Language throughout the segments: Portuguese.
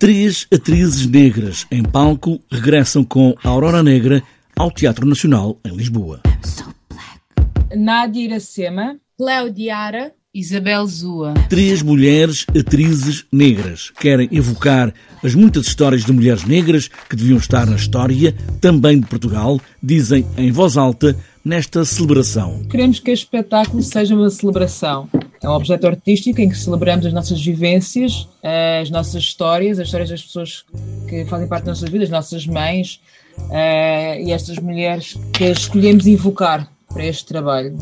Três atrizes negras em palco regressam com Aurora Negra ao Teatro Nacional em Lisboa. Nádia Iracema, Cléo Diara, Isabel Zua. Três mulheres atrizes negras querem evocar as muitas histórias de mulheres negras que deviam estar na história, também de Portugal, dizem em voz alta nesta celebração. Queremos que este espetáculo seja uma celebração. É um objeto artístico em que celebramos as nossas vivências, as nossas histórias, as histórias das pessoas que fazem parte das nossas vidas, as nossas mães uh, e estas mulheres que escolhemos invocar para este trabalho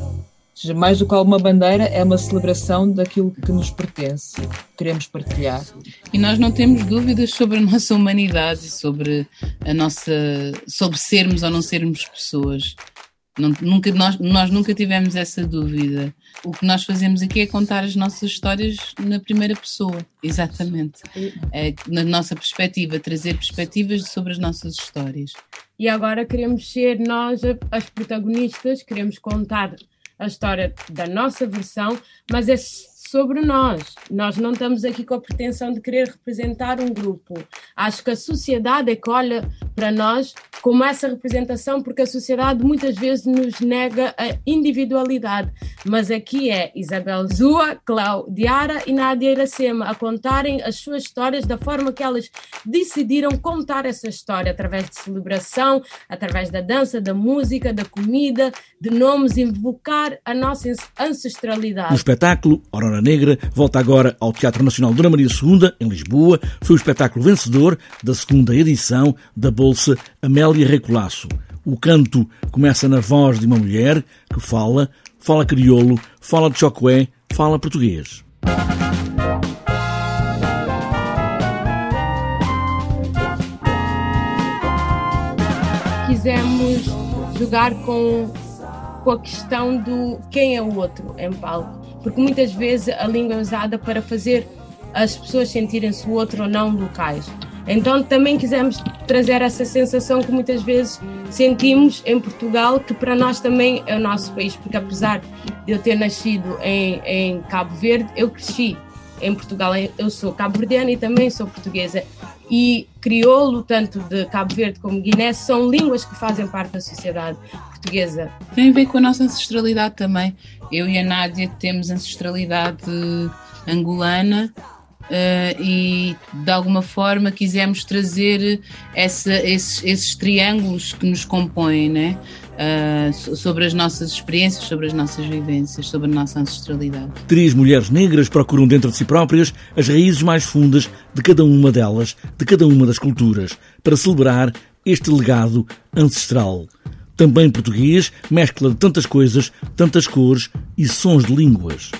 seja, mais do que alguma bandeira, é uma celebração daquilo que nos pertence, que queremos partilhar. E nós não temos dúvidas sobre a nossa humanidade sobre a nossa, sobre sermos ou não sermos pessoas. Nunca, nós, nós nunca tivemos essa dúvida. O que nós fazemos aqui é contar as nossas histórias na primeira pessoa, exatamente. É, na nossa perspectiva, trazer perspectivas sobre as nossas histórias. E agora queremos ser nós as protagonistas, queremos contar a história da nossa versão, mas é sobre nós. Nós não estamos aqui com a pretensão de querer representar um grupo. Acho que a sociedade é que olha para nós como essa representação, porque a sociedade muitas vezes nos nega a individualidade. Mas aqui é Isabel Zua, Claudiara e Nádia Iracema a contarem as suas histórias da forma que elas decidiram contar essa história, através de celebração, através da dança, da música, da comida, de nomes, invocar a nossa ancestralidade. No espetáculo Aurora Negra volta agora ao Teatro Nacional Dona Maria II, em Lisboa. Foi o espetáculo vencedor da segunda edição da Bolsa Amélia Recolasso. O canto começa na voz de uma mulher que fala, fala crioulo, fala de chocué, fala português. Quisemos jogar com, com a questão do quem é o outro em palco porque muitas vezes a língua é usada para fazer as pessoas sentirem-se o outro ou não locais. Então também quisemos trazer essa sensação que muitas vezes sentimos em Portugal, que para nós também é o nosso país, porque apesar de eu ter nascido em, em Cabo Verde, eu cresci em Portugal. Eu sou cabo-verdiana e também sou portuguesa. E crioulo, tanto de Cabo Verde como Guiné, são línguas que fazem parte da sociedade portuguesa. Tem a ver com a nossa ancestralidade também. Eu e a Nádia temos ancestralidade angolana, Uh, e de alguma forma quisemos trazer essa, esses, esses, triângulos que nos compõem, né? Uh, sobre as nossas experiências, sobre as nossas vivências, sobre a nossa ancestralidade. Três mulheres negras procuram dentro de si próprias as raízes mais fundas de cada uma delas, de cada uma das culturas, para celebrar este legado ancestral. Também português, mescla de tantas coisas, tantas cores e sons de línguas.